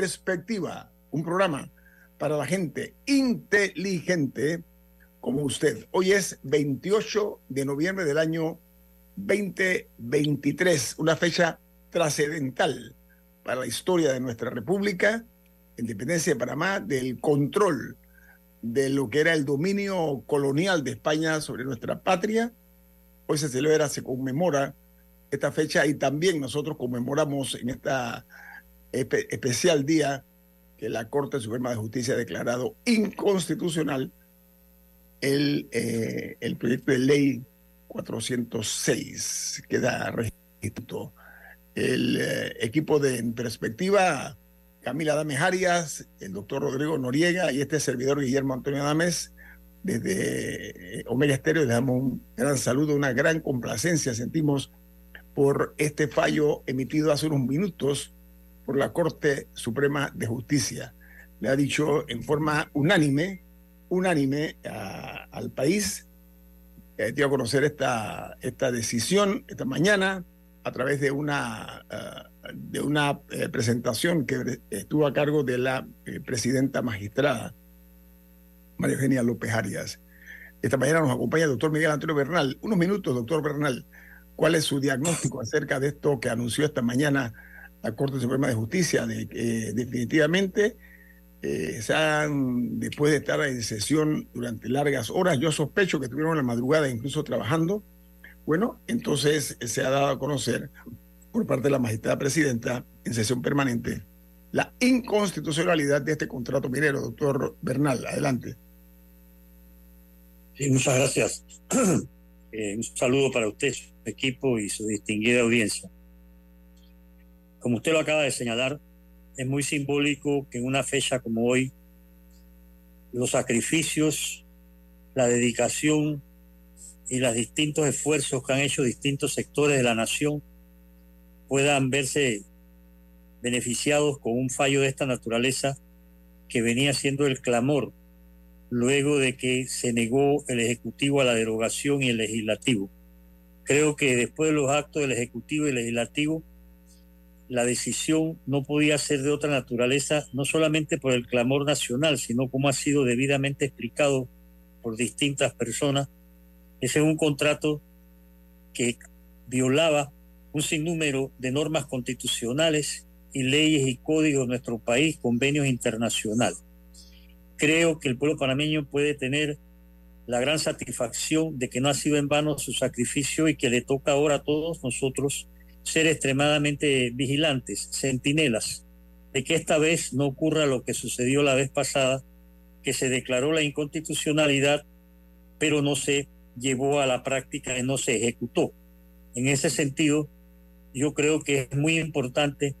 Perspectiva, un programa para la gente inteligente como usted. Hoy es 28 de noviembre del año 2023, una fecha trascendental para la historia de nuestra República, independencia de Panamá, del control de lo que era el dominio colonial de España sobre nuestra patria. Hoy se celebra, se conmemora esta fecha y también nosotros conmemoramos en esta especial día que la Corte Suprema de Justicia ha declarado inconstitucional el, eh, el proyecto de ley 406 que da registro. El eh, equipo de En Perspectiva, Camila Dames Arias, el doctor Rodrigo Noriega y este servidor Guillermo Antonio Dames, desde eh, Omega Estéreo le damos un gran saludo, una gran complacencia sentimos por este fallo emitido hace unos minutos por la Corte Suprema de Justicia. Le ha dicho en forma unánime, unánime al país, eh, dio a conocer esta, esta decisión esta mañana a través de una, eh, de una eh, presentación que estuvo a cargo de la eh, presidenta magistrada, María Eugenia López Arias. Esta mañana nos acompaña el doctor Miguel Antonio Bernal. Unos minutos, doctor Bernal. ¿Cuál es su diagnóstico acerca de esto que anunció esta mañana la Corte Suprema de Justicia de que definitivamente eh, se han, después de estar en sesión durante largas horas, yo sospecho que estuvieron en la madrugada incluso trabajando, bueno, entonces se ha dado a conocer por parte de la magistrada presidenta en sesión permanente la inconstitucionalidad de este contrato minero. Doctor Bernal, adelante. Sí, muchas gracias. Eh, un saludo para usted, su equipo y su distinguida audiencia. Como usted lo acaba de señalar, es muy simbólico que en una fecha como hoy los sacrificios, la dedicación y los distintos esfuerzos que han hecho distintos sectores de la nación puedan verse beneficiados con un fallo de esta naturaleza que venía siendo el clamor luego de que se negó el Ejecutivo a la derogación y el Legislativo. Creo que después de los actos del Ejecutivo y Legislativo, la decisión no podía ser de otra naturaleza, no solamente por el clamor nacional, sino como ha sido debidamente explicado por distintas personas. Ese es un contrato que violaba un sinnúmero de normas constitucionales y leyes y códigos de nuestro país, convenios internacionales. Creo que el pueblo panameño puede tener la gran satisfacción de que no ha sido en vano su sacrificio y que le toca ahora a todos nosotros ser extremadamente vigilantes, centinelas, de que esta vez no ocurra lo que sucedió la vez pasada, que se declaró la inconstitucionalidad, pero no se llevó a la práctica y no se ejecutó. En ese sentido, yo creo que es muy importante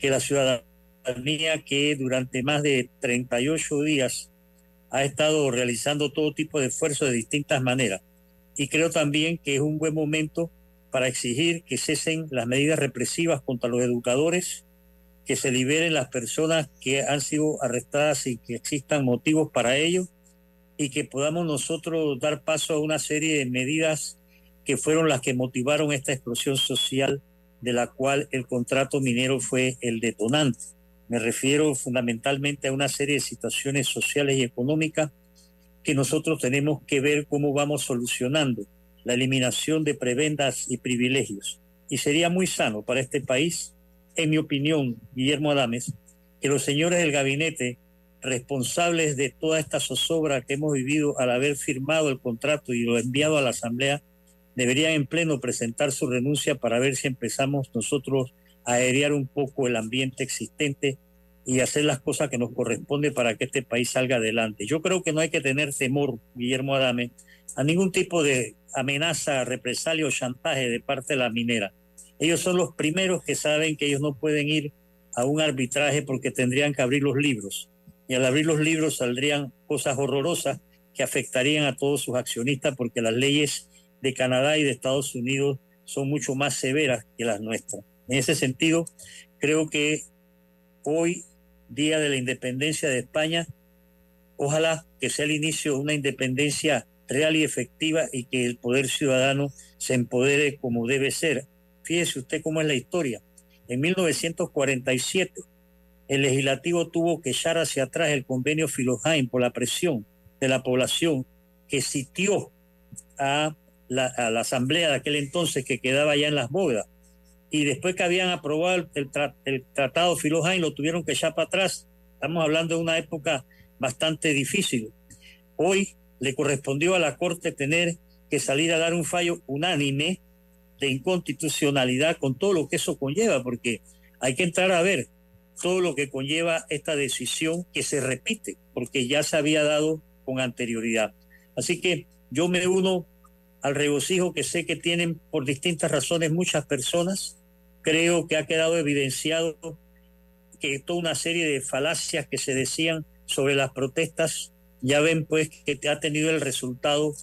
que la ciudadanía que durante más de 38 días ha estado realizando todo tipo de esfuerzos de distintas maneras. Y creo también que es un buen momento para exigir que cesen las medidas represivas contra los educadores, que se liberen las personas que han sido arrestadas y que existan motivos para ello, y que podamos nosotros dar paso a una serie de medidas que fueron las que motivaron esta explosión social de la cual el contrato minero fue el detonante. Me refiero fundamentalmente a una serie de situaciones sociales y económicas que nosotros tenemos que ver cómo vamos solucionando la eliminación de prebendas y privilegios. Y sería muy sano para este país, en mi opinión, Guillermo Adames, que los señores del gabinete responsables de toda esta zozobra que hemos vivido al haber firmado el contrato y lo enviado a la Asamblea, deberían en pleno presentar su renuncia para ver si empezamos nosotros a aerear un poco el ambiente existente y hacer las cosas que nos corresponde para que este país salga adelante. Yo creo que no hay que tener temor, Guillermo Adame, a ningún tipo de amenaza, represalia o chantaje de parte de la minera. Ellos son los primeros que saben que ellos no pueden ir a un arbitraje porque tendrían que abrir los libros. Y al abrir los libros saldrían cosas horrorosas que afectarían a todos sus accionistas porque las leyes de Canadá y de Estados Unidos son mucho más severas que las nuestras. En ese sentido, creo que hoy, día de la independencia de España, ojalá que sea el inicio de una independencia real y efectiva y que el poder ciudadano se empodere como debe ser. Fíjese usted cómo es la historia. En 1947, el legislativo tuvo que echar hacia atrás el convenio Filojain por la presión de la población que sitió a la, asamblea de aquel entonces que quedaba ya en las bóvedas. Y después que habían aprobado el, el tratado Filojain, lo tuvieron que echar para atrás. Estamos hablando de una época bastante difícil. Hoy le correspondió a la Corte tener que salir a dar un fallo unánime de inconstitucionalidad con todo lo que eso conlleva, porque hay que entrar a ver todo lo que conlleva esta decisión que se repite, porque ya se había dado con anterioridad. Así que yo me uno al regocijo que sé que tienen por distintas razones muchas personas. Creo que ha quedado evidenciado que toda una serie de falacias que se decían sobre las protestas ya ven pues que ha tenido el resultado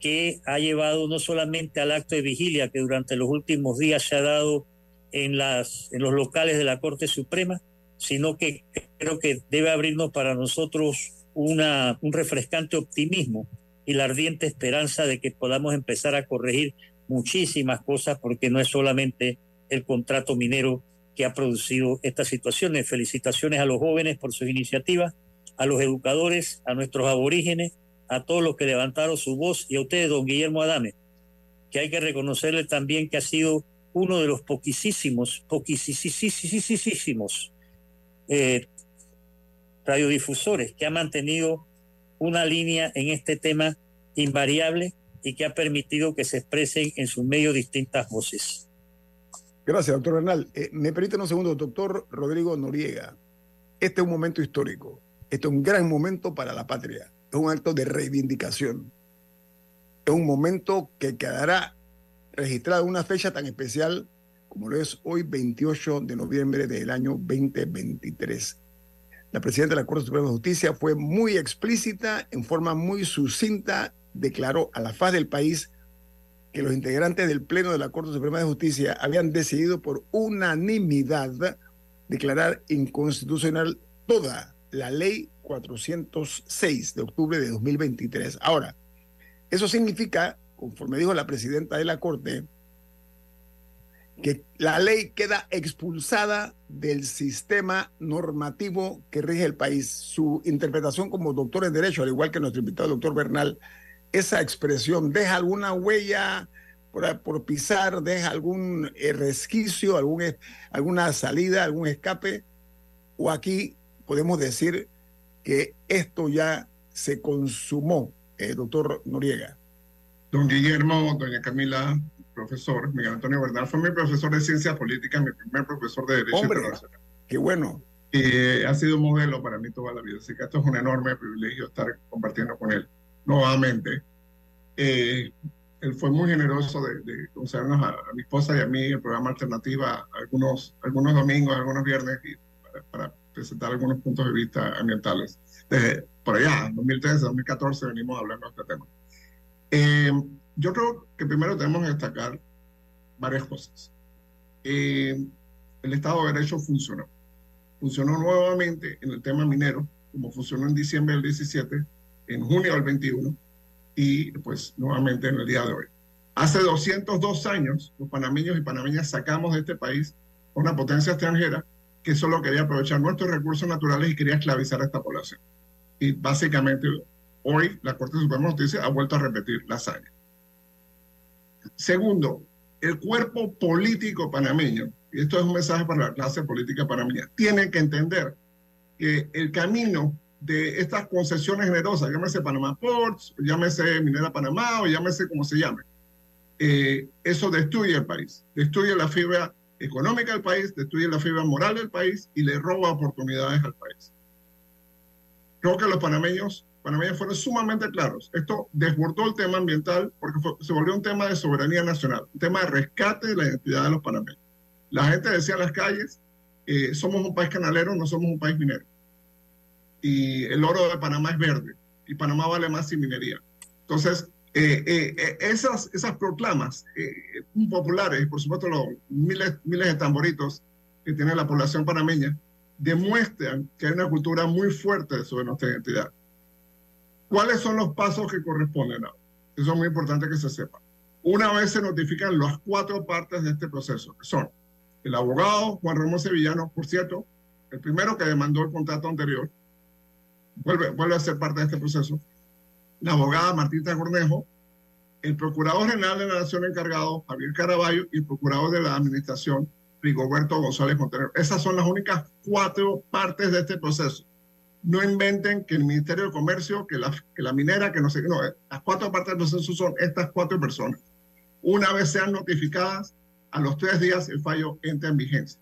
que ha llevado no solamente al acto de vigilia que durante los últimos días se ha dado en, las, en los locales de la Corte Suprema, sino que creo que debe abrirnos para nosotros una, un refrescante optimismo y la ardiente esperanza de que podamos empezar a corregir muchísimas cosas, porque no es solamente el contrato minero que ha producido estas situaciones. Felicitaciones a los jóvenes por sus iniciativas, a los educadores, a nuestros aborígenes, a todos los que levantaron su voz y a usted, don Guillermo Adame, que hay que reconocerle también que ha sido uno de los poquísimos, poquísimos eh, radiodifusores que ha mantenido una línea en este tema invariable y que ha permitido que se expresen en sus medios distintas voces. Gracias, doctor Bernal. Eh, me permite un segundo, doctor Rodrigo Noriega. Este es un momento histórico. Este es un gran momento para la patria es un acto de reivindicación. Es un momento que quedará registrado en una fecha tan especial como lo es hoy 28 de noviembre del año 2023. La presidenta de la Corte Suprema de Justicia fue muy explícita, en forma muy sucinta, declaró a la faz del país que los integrantes del Pleno de la Corte Suprema de Justicia habían decidido por unanimidad declarar inconstitucional toda la ley 406 de octubre de 2023. Ahora, eso significa, conforme dijo la presidenta de la Corte, que la ley queda expulsada del sistema normativo que rige el país. Su interpretación como doctor en Derecho, al igual que nuestro invitado, doctor Bernal, esa expresión deja alguna huella por, por pisar, deja algún eh, resquicio, algún, alguna salida, algún escape, o aquí podemos decir que esto ya se consumó, eh, doctor Noriega. Don Guillermo, doña Camila, profesor, Miguel Antonio Bernal, fue mi profesor de ciencias políticas, mi primer profesor de Derecho Hombre, Qué bueno. Y ha sido modelo para mí toda la vida, así que esto es un enorme privilegio estar compartiendo con él nuevamente. Eh, él fue muy generoso de, de concedernos a, mi esposa y a mí el programa Alternativa algunos, algunos domingos, algunos viernes y para presentar algunos puntos de vista ambientales. Desde por allá, 2013, 2014, venimos hablando de este tema. Eh, yo creo que primero tenemos que destacar varias cosas. Eh, el Estado de Derecho funcionó. Funcionó nuevamente en el tema minero, como funcionó en diciembre del 17, en junio del 21 y pues nuevamente en el día de hoy. Hace 202 años, los panameños y panameñas sacamos de este país una potencia extranjera que solo quería aprovechar nuestros recursos naturales y quería esclavizar a esta población. Y básicamente hoy la Corte Suprema de Justicia ha vuelto a repetir la hazaña. Segundo, el cuerpo político panameño, y esto es un mensaje para la clase política panameña, tiene que entender que el camino de estas concesiones generosas, llámese Panamá Ports, llámese Minera Panamá o llámese como se llame, eh, eso destruye el país, destruye la fibra económica del país, destruye la fibra moral del país y le roba oportunidades al país. Creo que los panameños, panameños fueron sumamente claros. Esto desbordó el tema ambiental porque se volvió un tema de soberanía nacional, un tema de rescate de la identidad de los panameños. La gente decía en las calles, eh, somos un país canalero, no somos un país minero. Y el oro de Panamá es verde y Panamá vale más sin minería. Entonces, eh, eh, esas, esas proclamas populares y por supuesto los miles, miles de tamboritos que tiene la población panameña demuestran que hay una cultura muy fuerte sobre nuestra identidad. ¿Cuáles son los pasos que corresponden ahora? Eso es muy importante que se sepa. Una vez se notifican las cuatro partes de este proceso, que son el abogado Juan Ramón Sevillano, por cierto, el primero que demandó el contrato anterior, vuelve, vuelve a ser parte de este proceso, la abogada Martita Cornejo, el procurador general de la Nación encargado, Javier Caraballo, y el procurador de la Administración, Rigoberto González Montenegro. Esas son las únicas cuatro partes de este proceso. No inventen que el Ministerio de Comercio, que la, que la minera, que no sé qué, no, las cuatro partes del proceso son estas cuatro personas. Una vez sean notificadas, a los tres días el fallo entra en vigencia.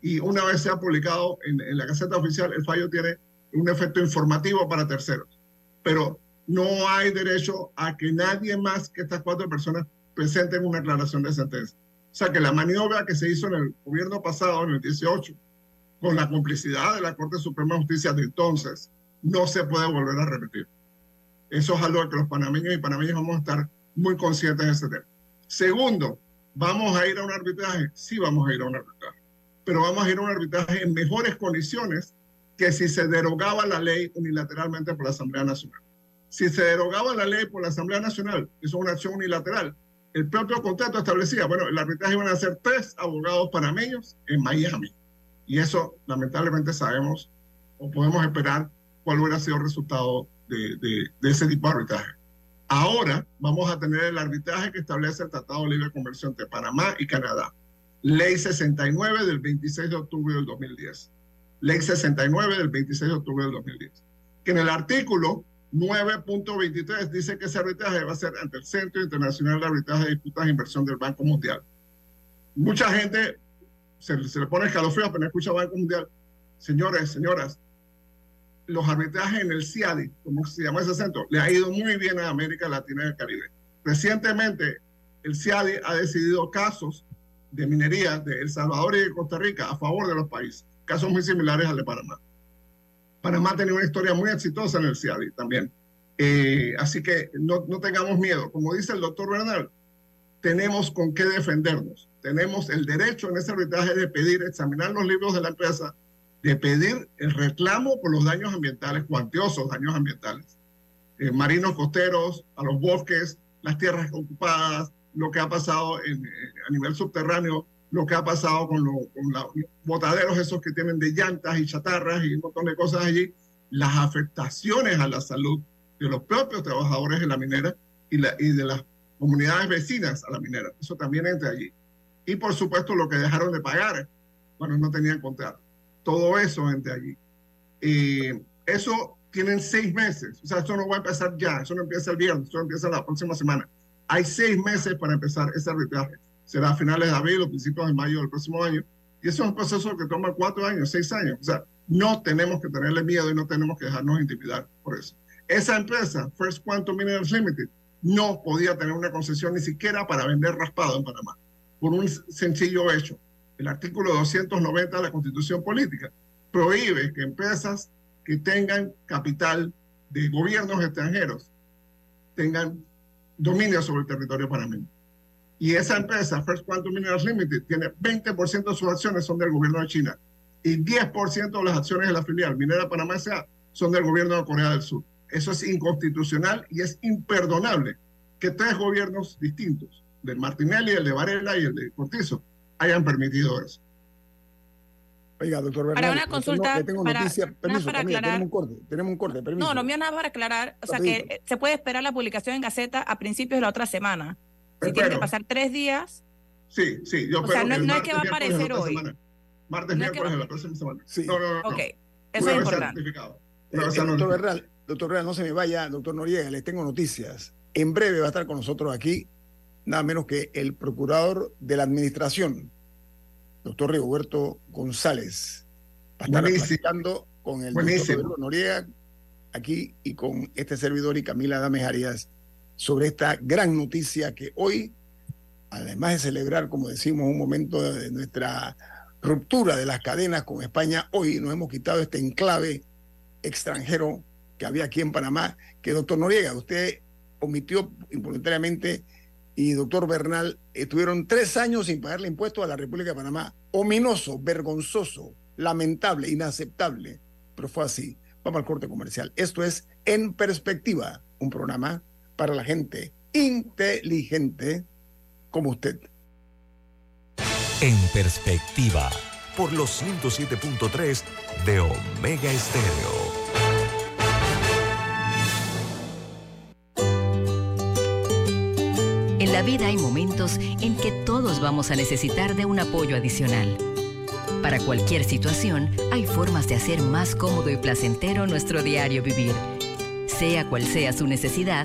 Y una vez sea publicado en, en la Gaceta Oficial, el fallo tiene un efecto informativo para terceros. Pero no hay derecho a que nadie más que estas cuatro personas presenten una aclaración de sentencia. O sea que la maniobra que se hizo en el gobierno pasado, en el 18, con la complicidad de la Corte Suprema de Justicia de entonces, no se puede volver a repetir. Eso es algo que los panameños y panameñas vamos a estar muy conscientes de ese tema. Segundo, ¿vamos a ir a un arbitraje? Sí, vamos a ir a un arbitraje. Pero vamos a ir a un arbitraje en mejores condiciones que si se derogaba la ley unilateralmente por la Asamblea Nacional. Si se derogaba la ley por la Asamblea Nacional, eso es una acción unilateral, el propio contrato establecía, bueno, el arbitraje iban a ser tres abogados panameños en Miami. Y eso, lamentablemente, sabemos o podemos esperar cuál hubiera sido el resultado de, de, ese tipo de arbitraje. Ahora vamos a tener el arbitraje que establece el Tratado de Libre Comercio entre Panamá y Canadá. Ley 69 del 26 de octubre del 2010. Ley 69 del 26 de octubre del 2010. Que en el artículo 9.23 dice que ese arbitraje va a ser ante el Centro Internacional de Arbitraje de Disputas de Inversión del Banco Mundial. Mucha gente se, le pone escalofrío apenas escucha Banco Mundial. Señores, señoras, los arbitrajes en el CIADI, como se llama ese centro, le ha ido muy bien a América Latina y el Caribe. Recientemente, el CIADI ha decidido casos de minería de El Salvador y de Costa Rica a favor de los países, casos muy similares al de Panamá. Panamá tenía una historia muy exitosa en el CIADI también. Eh, así que no, no, tengamos miedo. Como dice el doctor Bernal, tenemos con qué defendernos. Tenemos el derecho en ese arbitraje de pedir, examinar los libros de la empresa, de pedir el reclamo por los daños ambientales, cuantiosos daños ambientales, eh, marinos costeros, a los bosques, las tierras ocupadas, lo que ha pasado eh, a nivel subterráneo lo que ha pasado con, los botaderos esos que tienen de llantas y chatarras y un montón de cosas allí, las afectaciones a la salud de los propios trabajadores de la minera y, la, y de las comunidades vecinas a la minera. Eso también entra allí. Y por supuesto lo que dejaron de pagar cuando no tenían contrato. Todo eso entra allí. y eso tienen seis meses. O sea, eso no va a empezar ya. Eso no empieza el viernes. Eso empieza la próxima semana. Hay seis meses para empezar ese arbitraje será a finales de abril o principios de mayo del próximo año. Y eso es un proceso que toma cuatro años, seis años. O sea, no tenemos que tenerle miedo y no tenemos que dejarnos intimidar por eso. Esa empresa, First Quantum Minerals Limited, no podía tener una concesión ni siquiera para vender raspado en Panamá, por un sencillo hecho. El artículo 290 de la Constitución Política prohíbe que empresas que tengan capital de gobiernos extranjeros tengan dominio sobre el territorio panameño. Y esa empresa, First Quantum Minerals Limited, tiene 20% de sus acciones son del gobierno de China y 10% de las acciones de la filial Minera Panamá S.A. son del gobierno de Corea del Sur. Eso es inconstitucional y es imperdonable que tres gobiernos distintos, del Martinelli, el de Varela y el de Cortizo, hayan permitido eso. Oiga, doctor Bernal, para una consulta, tengo para, noticia, permiso, para aclarar. tenemos un corte, tenemos un corte, permiso. No, no me nada para aclarar. O sea, que eh, se puede esperar la publicación en Gaceta a principios de la otra semana. Si Espero. tiene que pasar tres días, Sí, sí, yo O sea, espero no- es que va a aparecer hoy. semana. Martes, No es que miércoles de la próxima semana. Sí. No, no, no. ok. Eso es importante. Eh, doctor Bernal, doctor Bernal, no se me vaya, doctor Noriega, les tengo noticias. En breve va a estar con nosotros aquí nada menos que el procurador de la administración, doctor Rigoberto González. Va a estar platicando con el doctor Noriega aquí y con este servidor y Camila Dames Arias sobre esta gran noticia que hoy, además de celebrar, como decimos, un momento de nuestra ruptura de las cadenas con España, hoy nos hemos quitado este enclave extranjero que había aquí en Panamá, que doctor Noriega, usted omitió involuntariamente y doctor Bernal estuvieron tres años sin pagarle impuestos a la República de Panamá. Ominoso, vergonzoso, lamentable, inaceptable, pero fue así. Vamos al corte comercial. Esto es En Perspectiva, un programa para la gente inteligente como usted. En Perspectiva, por los 107.3 de Omega Estéreo. En la vida hay momentos en que todos vamos a necesitar de un apoyo adicional. Para cualquier situación, hay formas de hacer más cómodo y placentero nuestro diario vivir. Sea cual sea su necesidad,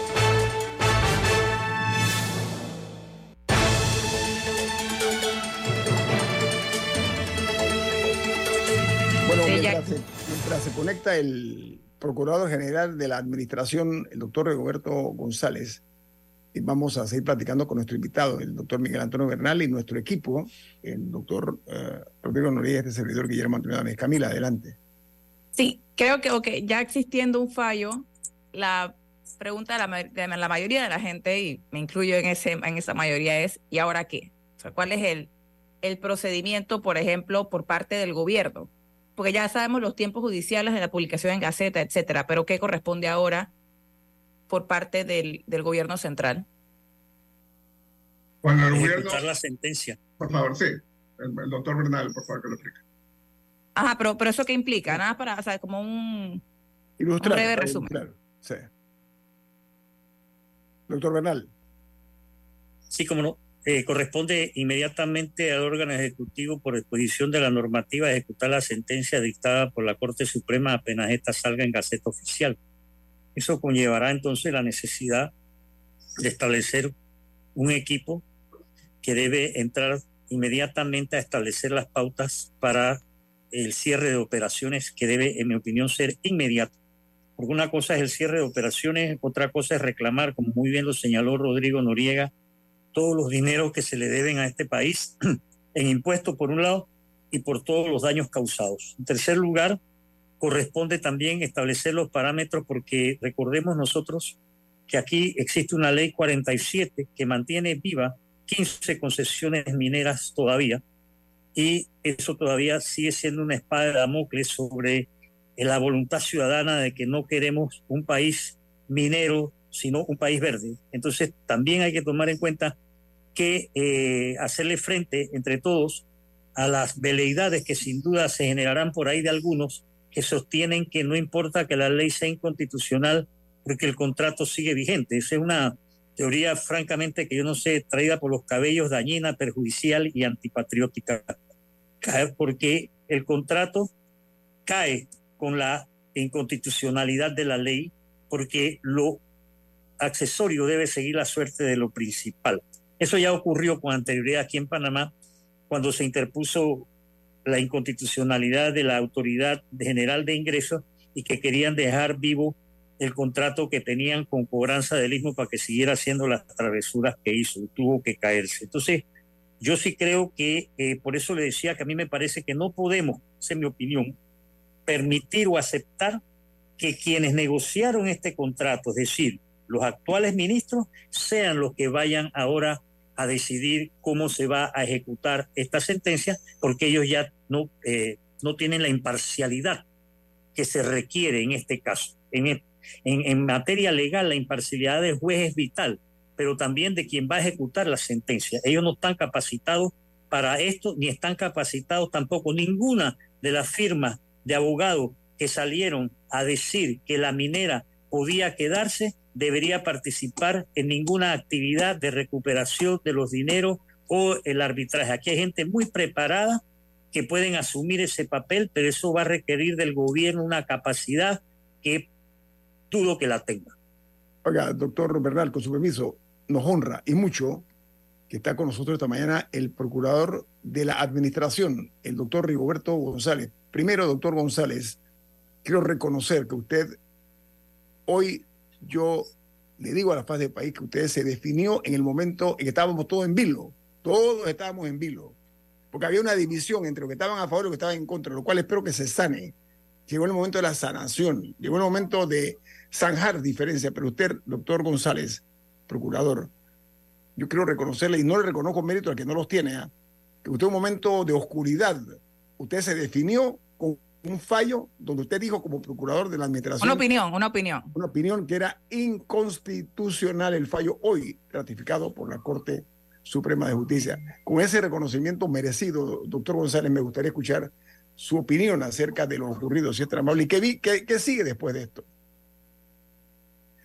Mientras se, conecta el Procurador General de la Administración, el doctor Roberto González, y vamos a seguir platicando con nuestro invitado, el doctor Miguel Antonio Bernal, y nuestro equipo, el doctor eh, Rodrigo Noriega, este servidor Guillermo Antonio Dames. Camila, adelante. Sí, creo que ya existiendo un fallo, la pregunta de la, mayoría de la gente, y me incluyo en, ese, en esa mayoría, es ¿y ahora qué? O sea, ¿Cuál es el, el procedimiento, por ejemplo, por parte del gobierno? Porque ya sabemos los tiempos judiciales de la publicación en Gaceta, etcétera, pero ¿qué corresponde ahora por parte del, del gobierno central. Cuando el gobierno... la sentencia. Por favor, sí. El, doctor Bernal, por favor, que lo explique. Ajá, pero, pero eso qué implica, nada para, o sea, como un, Ilustrar, breve resumen. Sí. Doctor Bernal. Sí, como no. Eh, corresponde inmediatamente al órgano ejecutivo por exposición de la normativa ejecutar la sentencia dictada por la Corte Suprema apenas esta salga en Gaceta Oficial. Eso conllevará entonces la necesidad de establecer un equipo que debe entrar inmediatamente a establecer las pautas para el cierre de operaciones que debe, en mi opinión, ser inmediato. Porque una cosa es el cierre de operaciones, otra cosa es reclamar, como muy bien lo señaló Rodrigo Noriega, todos los dineros que se le deben a este país en impuestos por un lado y por todos los daños causados. En tercer lugar, corresponde también establecer los parámetros porque recordemos nosotros que aquí existe una ley 47 que mantiene viva 15 concesiones mineras todavía y eso todavía sigue siendo una espada de Damocles sobre la voluntad ciudadana de que no queremos un país minero, sino un país verde. Entonces también hay que tomar en cuenta que eh, hacerle frente entre todos a las veleidades que sin duda se generarán por ahí de algunos que sostienen que no importa que la ley sea inconstitucional porque el contrato sigue vigente. Esa es una teoría, francamente, que yo no sé, traída por los cabellos, dañina, perjudicial y antipatriótica, porque el contrato cae con la inconstitucionalidad de la ley, porque lo accesorio debe seguir la suerte de lo principal. Eso ya ocurrió con anterioridad aquí en Panamá, cuando se interpuso la inconstitucionalidad de la Autoridad General de Ingresos y que querían dejar vivo el contrato que tenían con cobranza del mismo para que siguiera haciendo las travesuras que hizo tuvo que caerse. Entonces, yo sí creo que, eh, por eso le decía que a mí me parece que no podemos, esa es mi opinión, permitir o aceptar que quienes negociaron este contrato, es decir, los actuales ministros, sean los que vayan ahora a decidir cómo se va a ejecutar esta sentencia, porque ellos ya no, eh, no tienen la imparcialidad que se requiere en este caso. En, en, materia legal, la imparcialidad del juez es vital, pero también de quien va a ejecutar la sentencia. Ellos no están capacitados para esto, ni están capacitados tampoco ninguna de las firmas de abogados que salieron a decir que la minera podía quedarse, debería participar en ninguna actividad de recuperación de los dineros o el arbitraje. Aquí hay gente muy preparada que pueden asumir ese papel, pero eso va a requerir del gobierno una capacidad que dudo que la tenga. Oiga, doctor Bernal, con su permiso, nos honra y mucho que está con nosotros esta mañana el procurador de la administración, el doctor Rigoberto González. Primero, doctor González, quiero reconocer que usted hoy yo le digo a la paz del país que usted se definió en el momento en que estábamos todos en vilo, todos estábamos en vilo, porque había una división entre los que estaban a favor y los que estaban en contra, lo cual espero que se sane. Llegó el momento de la sanación, llegó el momento de zanjar diferencias, pero usted, doctor González, procurador, yo quiero reconocerle y no le reconozco mérito al que no los tiene, ¿eh? que usted en un momento de oscuridad, usted se definió un fallo donde usted dijo como procurador de la administración. Una opinión, una opinión. Una opinión que era inconstitucional el fallo hoy ratificado por la Corte Suprema de Justicia. Con ese reconocimiento merecido, doctor González, me gustaría escuchar su opinión acerca de lo ocurrido, si es amable. ¿Y qué, qué, sigue después de esto?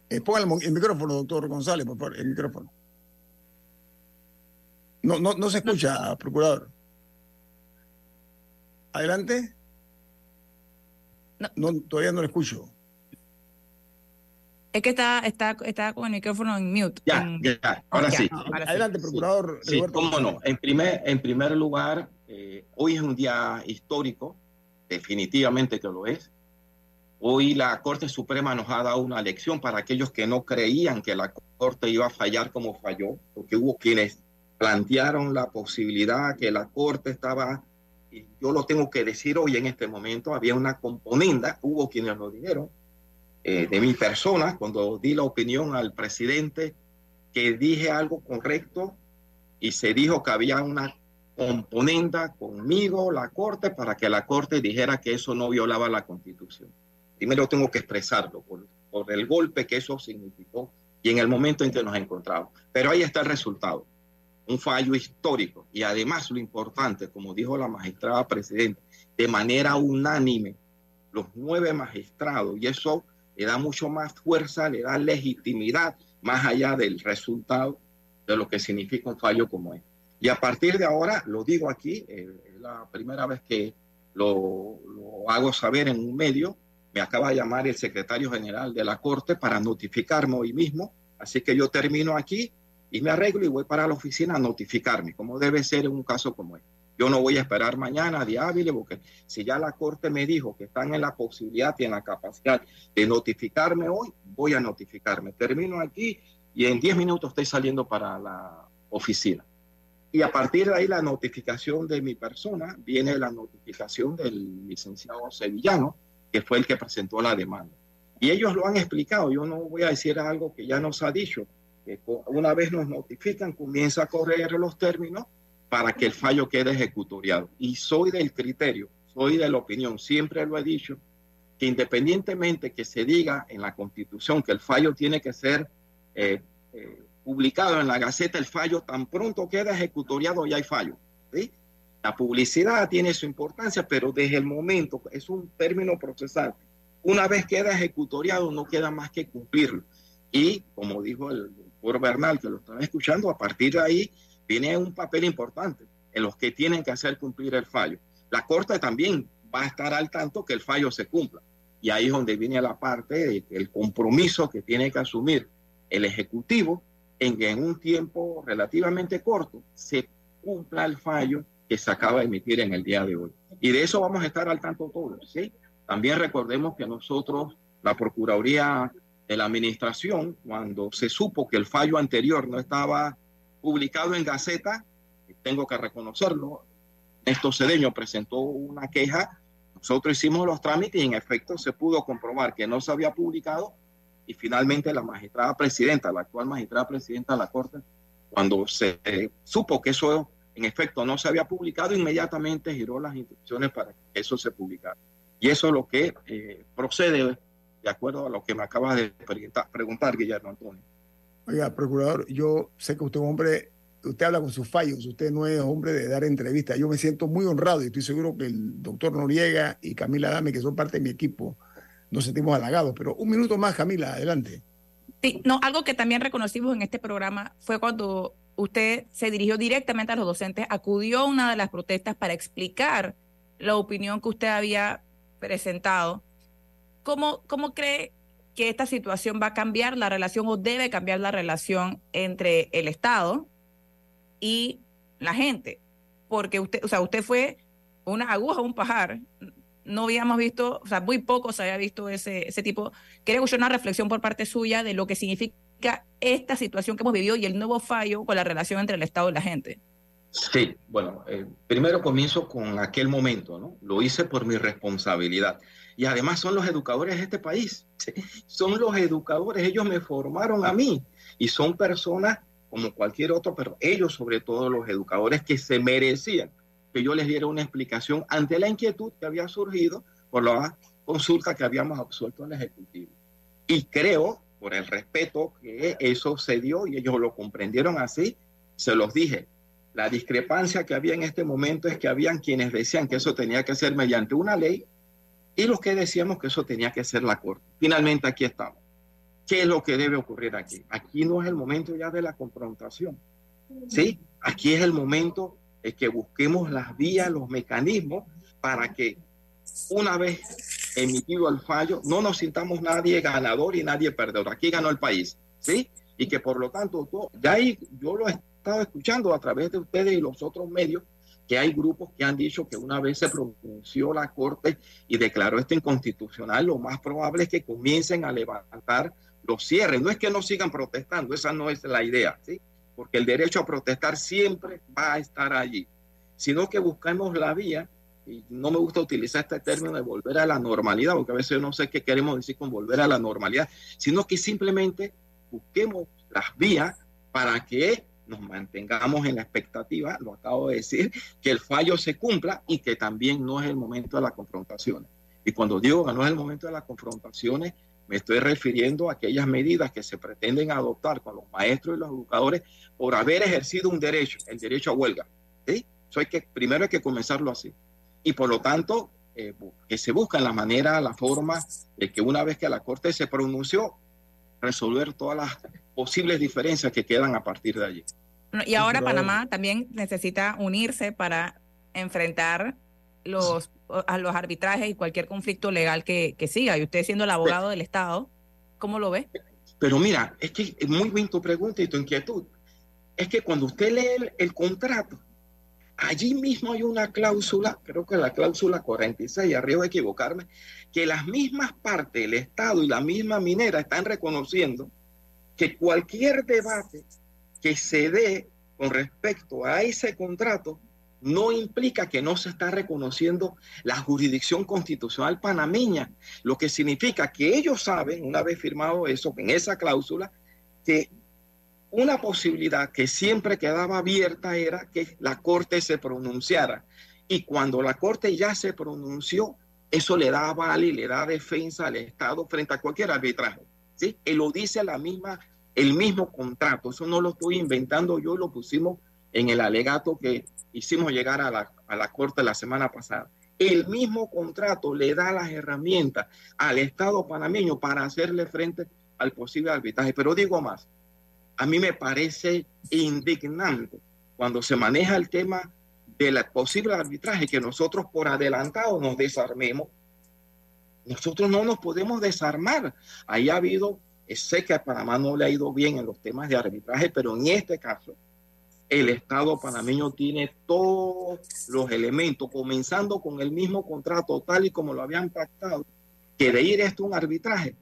Eh, ponga el, micrófono, doctor González, por favor, el micrófono. No, no, no se escucha, procurador. Adelante. No. todavía no lo escucho. Es que está, está, está con el micrófono en mute. Ya, ya, ahora, sí. Adelante, procurador. Sí, cómo no. En primer, en primer lugar, eh, hoy es un día histórico, definitivamente que lo es. Hoy la Corte Suprema nos ha dado una lección para aquellos que no creían que la Corte iba a fallar como falló, porque hubo quienes plantearon la posibilidad que la Corte estaba yo lo tengo que decir hoy en este momento, había una componenda, hubo quienes lo dijeron, eh, de mi persona, cuando di la opinión al presidente, que dije algo correcto y se dijo que había una componenda conmigo, la Corte, para que la Corte dijera que eso no violaba la Constitución. Primero tengo que expresarlo por, por el golpe que eso significó y en el momento en que nos encontramos. Pero ahí está el resultado un fallo histórico. Y además lo importante, como dijo la magistrada presidenta, de manera unánime, los nueve magistrados, y eso le da mucho más fuerza, le da legitimidad, más allá del resultado de lo que significa un fallo como este. Y a partir de ahora, lo digo aquí, eh, es la primera vez que lo, lo hago saber en un medio, me acaba de llamar el secretario general de la Corte para notificarme hoy mismo, así que yo termino aquí y me arreglo y voy para la oficina a notificarme, como debe ser en un caso como este. Yo no voy a esperar mañana, día porque si ya la Corte me dijo que están en la posibilidad y en la capacidad de notificarme hoy, voy a notificarme. Termino aquí y en 10 minutos estoy saliendo para la oficina. Y a partir de ahí la notificación de mi persona, viene la notificación del licenciado Sevillano, que fue el que presentó la demanda. Y ellos lo han explicado, yo no voy a decir algo que ya nos ha dicho, una vez nos notifican, comienza a correr los términos para que el fallo quede ejecutoriado. Y soy del criterio, soy de la opinión, siempre lo he dicho, que independientemente que se diga en la Constitución que el fallo tiene que ser eh, eh, publicado en la Gaceta, el fallo tan pronto queda ejecutoriado ya hay fallo. La publicidad tiene su importancia, pero desde el momento, es un término procesal, una vez queda ejecutoriado no queda más que cumplirlo. Y como dijo el Bernal, que lo estaba escuchando, a partir de ahí viene un papel importante en los que tienen que hacer cumplir el fallo. La Corte también va a estar al tanto que el fallo se cumpla. Y ahí es donde viene la parte del compromiso que tiene que asumir el Ejecutivo en que en un tiempo relativamente corto se cumpla el fallo que se acaba de emitir en el día de hoy. Y de eso vamos a estar al tanto todos. También recordemos que nosotros, la Procuraduría de la administración, cuando se supo que el fallo anterior no estaba publicado en Gaceta, tengo que reconocerlo, Néstor Cedeño presentó una queja, nosotros hicimos los trámites y en efecto se pudo comprobar que no se había publicado y finalmente la magistrada presidenta, la actual magistrada presidenta de la Corte, cuando se supo que eso en efecto no se había publicado, inmediatamente giró las instrucciones para que eso se publicara. Y eso es lo que eh, procede de acuerdo a lo que me acaba de preguntar, Guillermo Antonio. Oiga, procurador, yo sé que usted es un hombre, usted habla con sus fallos, usted no es hombre de dar entrevistas. Yo me siento muy honrado y estoy seguro que el doctor Noriega y Camila Dame, que son parte de mi equipo, nos sentimos halagados. Pero un minuto más, Camila, adelante. Sí, no, algo que también reconocimos en este programa fue cuando usted se dirigió directamente a los docentes, acudió a una de las protestas para explicar la opinión que usted había presentado ¿Cómo, ¿Cómo cree que esta situación va a cambiar la relación o debe cambiar la relación entre el Estado y la gente? Porque usted, o sea, usted fue una aguja, un pajar. No habíamos visto, o sea, muy poco se había visto ese, ese tipo. Quería escuchar una reflexión por parte suya de lo que significa esta situación que hemos vivido y el nuevo fallo con la relación entre el Estado y la gente. Sí, bueno, eh, primero comienzo con aquel momento, ¿no? Lo hice por mi responsabilidad y además son los educadores de este país. Son los educadores, ellos me formaron a mí y son personas como cualquier otro, pero ellos sobre todo los educadores que se merecían que yo les diera una explicación ante la inquietud que había surgido por la consulta que habíamos absuelto al Ejecutivo. Y creo, por el respeto que eso se dio y ellos lo comprendieron así, se los dije. La discrepancia que había en este momento es que habían quienes decían que eso tenía que ser mediante una ley y los que decíamos que eso tenía que ser la Corte. Finalmente aquí estamos. ¿Qué es lo que debe ocurrir aquí? Aquí no es el momento ya de la confrontación. ¿Sí? Aquí es el momento de que busquemos las vías, los mecanismos para que una vez emitido el fallo no nos sintamos nadie ganador y nadie perdedor. Aquí ganó el país. ¿Sí? Y que por lo tanto, ya ahí yo lo he estado escuchando a través de ustedes y los otros medios que hay grupos que han dicho que una vez se pronunció la Corte y declaró esto inconstitucional, lo más probable es que comiencen a levantar los cierres. No es que no sigan protestando, esa no es la idea, ¿sí? porque el derecho a protestar siempre va a estar allí, sino que buscamos la vía, y no me gusta utilizar este término de volver a la normalidad, porque a veces no sé qué queremos decir con volver a la normalidad, sino que simplemente busquemos las vías para que nos mantengamos en la expectativa, lo acabo de decir, que el fallo se cumpla y que también no es el momento de las confrontaciones. Y cuando digo que no es el momento de las confrontaciones, me estoy refiriendo a aquellas medidas que se pretenden adoptar con los maestros y los educadores por haber ejercido un derecho, el derecho a huelga. ¿sí? Eso hay que, primero hay que comenzarlo así. Y por lo tanto, eh, que se busca la manera, la forma de que una vez que la Corte se pronunció, resolver todas las posibles diferencias que quedan a partir de allí. Y ahora Panamá también necesita unirse para enfrentar los, a los arbitrajes y cualquier conflicto legal que, que siga. Y usted siendo el abogado del Estado, ¿cómo lo ve? Pero mira, es que es muy bien tu pregunta y tu inquietud. Es que cuando usted lee el contrato, allí mismo hay una cláusula, creo que la cláusula 46, arriba de equivocarme, que las mismas partes, el Estado y la misma minera están reconociendo que cualquier debate que se dé con respecto a ese contrato no implica que no se está reconociendo la jurisdicción constitucional panameña, lo que significa que ellos saben, una vez firmado eso, en esa cláusula, que una posibilidad que siempre quedaba abierta era que la Corte se pronunciara. Y cuando la Corte ya se pronunció, eso le da aval y le da defensa al Estado frente a cualquier arbitraje. ¿Sí? Lo dice la misma, el mismo contrato. Eso no lo estoy inventando yo, lo pusimos en el alegato que hicimos llegar a la, a la Corte la semana pasada. El mismo contrato le da las herramientas al Estado panameño para hacerle frente al posible arbitraje. Pero digo más, a mí me parece indignante cuando se maneja el tema del posible arbitraje que nosotros por adelantado nos desarmemos. Nosotros no nos podemos desarmar. Ahí ha habido, sé que a Panamá no le ha ido bien en los temas de arbitraje, pero en este caso el Estado panameño tiene todos los elementos, comenzando con el mismo contrato tal y como lo habían pactado, que de ir esto a un arbitraje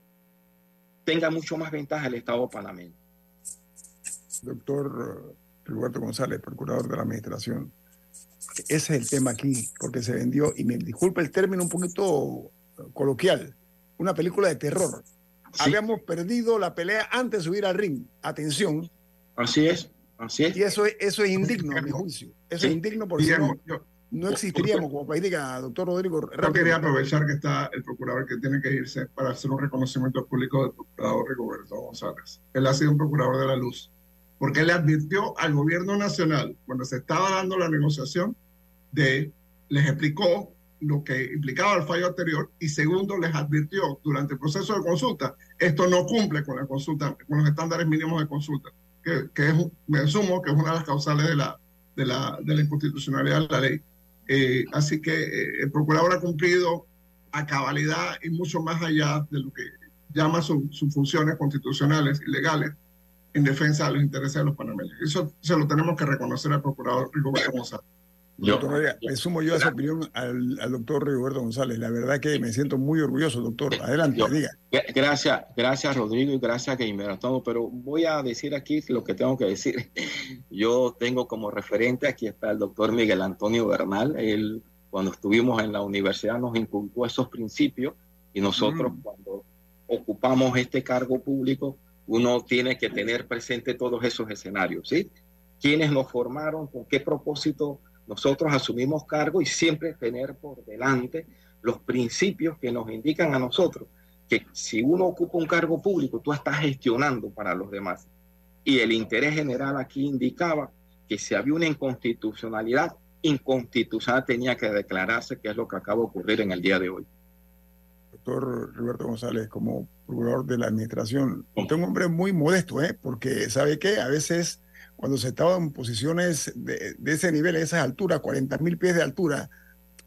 tenga mucho más ventaja el Estado panameño. Doctor Roberto González, procurador de la Administración. Ese es el tema aquí, porque se vendió, y me disculpe el término un poquito coloquial, una película de terror. Habíamos perdido la pelea antes de subir al ring. Atención. Así es, así es. Y eso es, eso es indigno, a mi juicio. Eso es indigno porque no, no, existiríamos como país. Diga, doctor Rodrigo. Yo quería aprovechar que está el procurador que tiene que irse para hacer un reconocimiento público del procurador Rigoberto González. Él ha sido un procurador de la luz porque le advirtió al gobierno nacional, cuando se estaba dando la negociación, de, les explicó lo que implicaba el fallo anterior y segundo, les advirtió durante el proceso de consulta, esto no cumple con la consulta, con los estándares mínimos de consulta, que, que es, me asumo que es una de las causales de la, de la, de la inconstitucionalidad de la ley. Eh, así que eh, el procurador ha cumplido a cabalidad y mucho más allá de lo que llama sus funciones constitucionales y legales en defensa de los intereses de los panameños. Eso se lo tenemos que reconocer al procurador Rigoberto González. Yo, doctor, le sumo yo a esa opinión al, doctor Rigoberto González. La verdad que me siento muy orgulloso, doctor. Adelante, diga. Gracias, gracias Rodrigo y gracias que me todo, pero voy a decir aquí lo que tengo que decir. Yo tengo como referente, aquí está el doctor Miguel Antonio Bernal. Él, cuando estuvimos en la universidad, nos inculcó esos principios y nosotros mm. cuando ocupamos este cargo público, uno tiene que tener presente todos esos escenarios, ¿sí? ¿Quiénes nos formaron? ¿Con qué propósito nosotros asumimos cargo? Y siempre tener por delante los principios que nos indican a nosotros que si uno ocupa un cargo público, tú estás gestionando para los demás. Y el interés general aquí indicaba que si había una inconstitucionalidad, inconstitucional tenía que declararse, que es lo que acaba de ocurrir en el día de hoy doctor Roberto González, como procurador de la administración, usted es un hombre muy modesto, ¿eh? porque sabe que a veces cuando se estaba en posiciones de, ese nivel, a esas alturas, 40 mil pies de altura,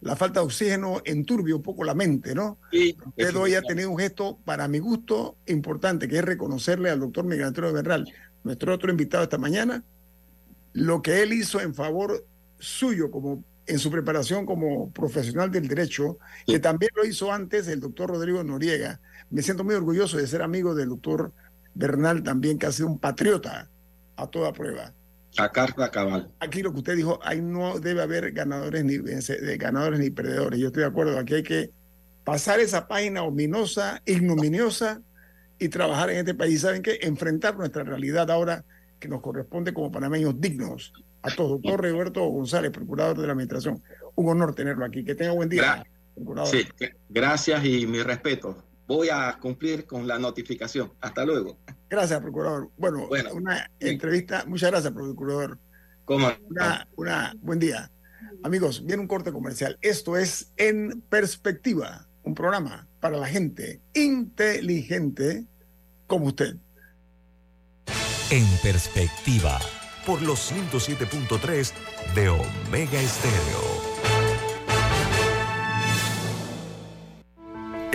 la falta de oxígeno enturbia un poco la mente, ¿no? Sí, Usted hoy ha tenido un gesto, para mi gusto, importante, que es reconocerle al doctor Miguel Antonio Bernal, nuestro otro invitado esta mañana, lo que él hizo en favor suyo como en su preparación como profesional del derecho, que también lo hizo antes el doctor Rodrigo Noriega. Me siento muy orgulloso de ser amigo del doctor Bernal también, que ha sido un patriota a toda prueba. A carta cabal. Aquí lo que usted dijo, ahí no debe haber ganadores ni, ganadores ni perdedores. Yo estoy de acuerdo, aquí hay que pasar esa página ominosa, ignominiosa y trabajar en este país. ¿Saben qué? Enfrentar nuestra realidad ahora que nos corresponde como panameños dignos a todos. Doctor Roberto González, procurador de la Administración. Un honor tenerlo aquí. Que tenga buen día. sí, gracias y mi respeto. Voy a cumplir con la notificación. Hasta luego. Gracias, procurador. Bueno, una entrevista. Muchas gracias, procurador. ¿Cómo? Una, una, buen día. Amigos, viene un corte comercial. Esto es En Perspectiva, un programa para la gente inteligente como usted. En Perspectiva por los 107.3 de Omega Estéreo.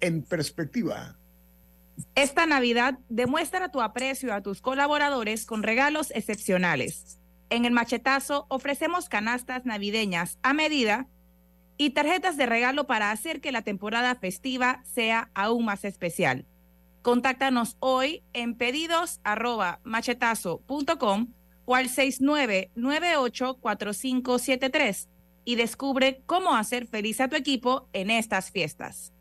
En Perspectiva. Esta Navidad demuestra tu aprecio a tus colaboradores con regalos excepcionales. En el machetazo ofrecemos canastas navideñas a medida y tarjetas de regalo para hacer que la temporada festiva sea aún más especial. Contáctanos hoy en pedidos arroba machetazo.com o al 69984573 y descubre cómo hacer feliz a tu equipo en estas fiestas.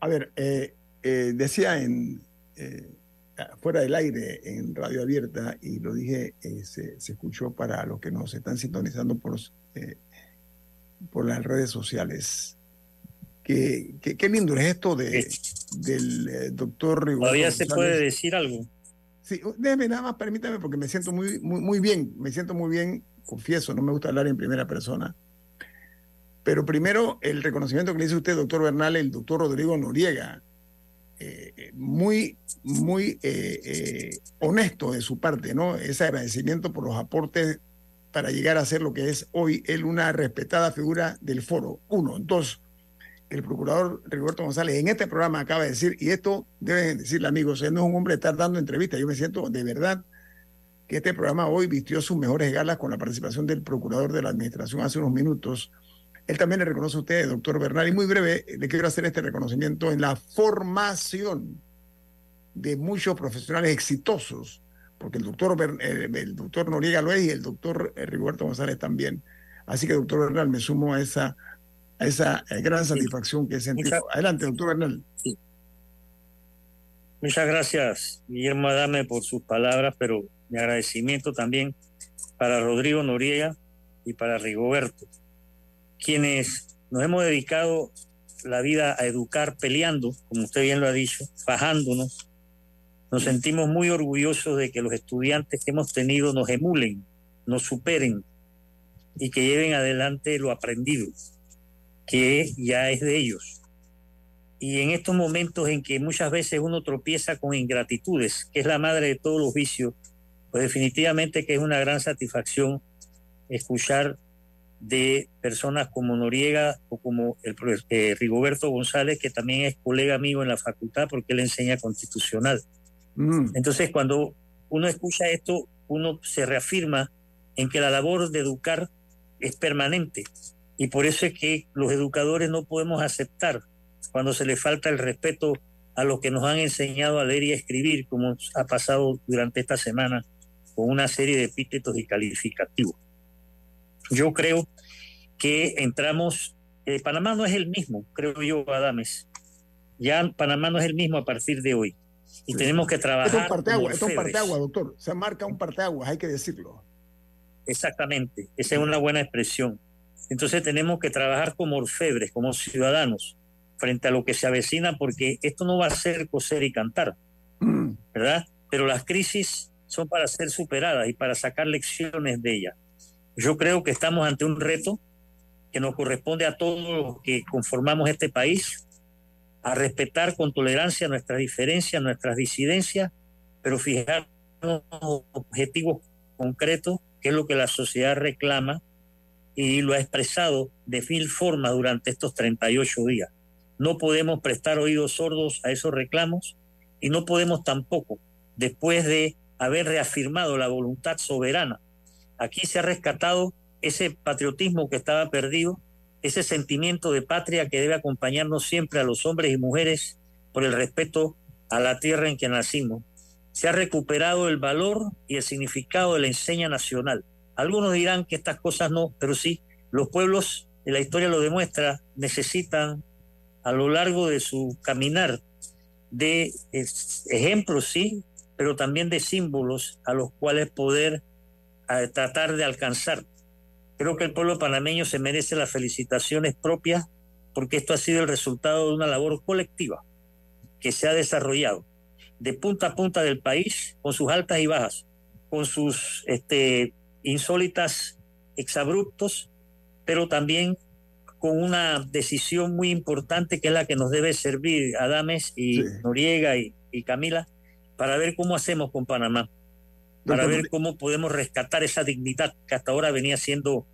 A ver, eh, eh, decía en eh, fuera del aire en radio abierta y lo dije, se, se, escuchó para los que nos están sintonizando por, por las redes sociales. Qué, qué, lindo es esto de, del doctor Rigoberto Todavía se puede decir algo. Sí, déjeme nada más, permítame, porque me siento muy, muy, muy bien, me siento muy bien, confieso, no me gusta hablar en primera persona. Pero primero, el reconocimiento que le dice usted, doctor Bernal, el doctor Rodrigo Noriega, eh, muy, muy eh, eh, honesto de su parte, ¿no? Ese agradecimiento por los aportes para llegar a ser lo que es hoy él una respetada figura del foro. Uno. Dos, el procurador Rigoberto González en este programa acaba de decir, y esto deben decirle amigos, él no es un hombre de estar dando entrevistas, yo me siento de verdad que este programa hoy vistió sus mejores galas con la participación del procurador de la administración hace unos minutos él también le reconoce a usted, doctor Bernal, y muy breve le quiero hacer este reconocimiento en la formación de muchos profesionales exitosos, porque el doctor, eh, el doctor Noriega lo es y el doctor eh, Rigoberto González también. Así que, doctor Bernal, me sumo a esa, a esa eh, gran satisfacción que he sentido. Adelante, doctor Bernal. Muchas gracias, Guillermo Adame, por sus palabras, pero mi agradecimiento también para Rodrigo Noriega y para Rigoberto quienes nos hemos dedicado la vida a educar peleando, como usted bien lo ha dicho, fajándonos, nos sentimos muy orgullosos de que los estudiantes que hemos tenido nos emulen, nos superen y que lleven adelante lo aprendido, que ya es de ellos. Y en estos momentos en que muchas veces uno tropieza con ingratitudes, que es la madre de todos los vicios, pues definitivamente que es una gran satisfacción escuchar de personas como Noriega o como el eh, Rigoberto González, que también es colega mío en la facultad porque él enseña constitucional. Mm. Entonces, cuando uno escucha esto, uno se reafirma en que la labor de educar es permanente. Y por eso es que los educadores no podemos aceptar cuando se le falta el respeto a los que nos han enseñado a leer y a escribir, como ha pasado durante esta semana con una serie de epítetos y calificativos. Yo creo que entramos, eh, Panamá no es el mismo, creo yo, Adames. Ya Panamá no es el mismo a partir de hoy. Y tenemos que trabajar. Es un parteaguas, es un parteaguas, doctor. Se marca un parteaguas, hay que decirlo. Exactamente, esa es una buena expresión. Entonces tenemos que trabajar como orfebres, como ciudadanos, frente a lo que se avecina, porque esto no va a ser coser y cantar, mm. ¿verdad? Pero las crisis son para ser superadas y para sacar lecciones de ellas. Yo creo que estamos ante un reto que nos corresponde a todos los que conformamos este país, a respetar con tolerancia nuestras diferencias, nuestras disidencias, pero fijar objetivos concretos, que es lo que la sociedad reclama y lo ha expresado de mil formas durante estos 38 días. No podemos prestar oídos sordos a esos reclamos y no podemos tampoco, después de haber reafirmado la voluntad soberana Aquí se ha rescatado ese patriotismo que estaba perdido, ese sentimiento de patria que debe acompañarnos siempre a los hombres y mujeres por el respeto a la tierra en que nacimos. Se ha recuperado el valor y el significado de la enseña nacional. Algunos dirán que estas cosas no, pero sí, los pueblos, y la historia lo demuestra, necesitan a lo largo de su caminar de ejemplos, sí, pero también de símbolos a los cuales poder a tratar de alcanzar. Creo que el pueblo panameño se merece las felicitaciones propias porque esto ha sido el resultado de una labor colectiva que se ha desarrollado de punta a punta del país con sus altas y bajas, con sus este, insólitas exabruptos, pero también con una decisión muy importante que es la que nos debe servir Adames y Noriega y, y Camila para ver cómo hacemos con Panamá para ver cómo podemos rescatar esa dignidad que hasta ahora venía siendo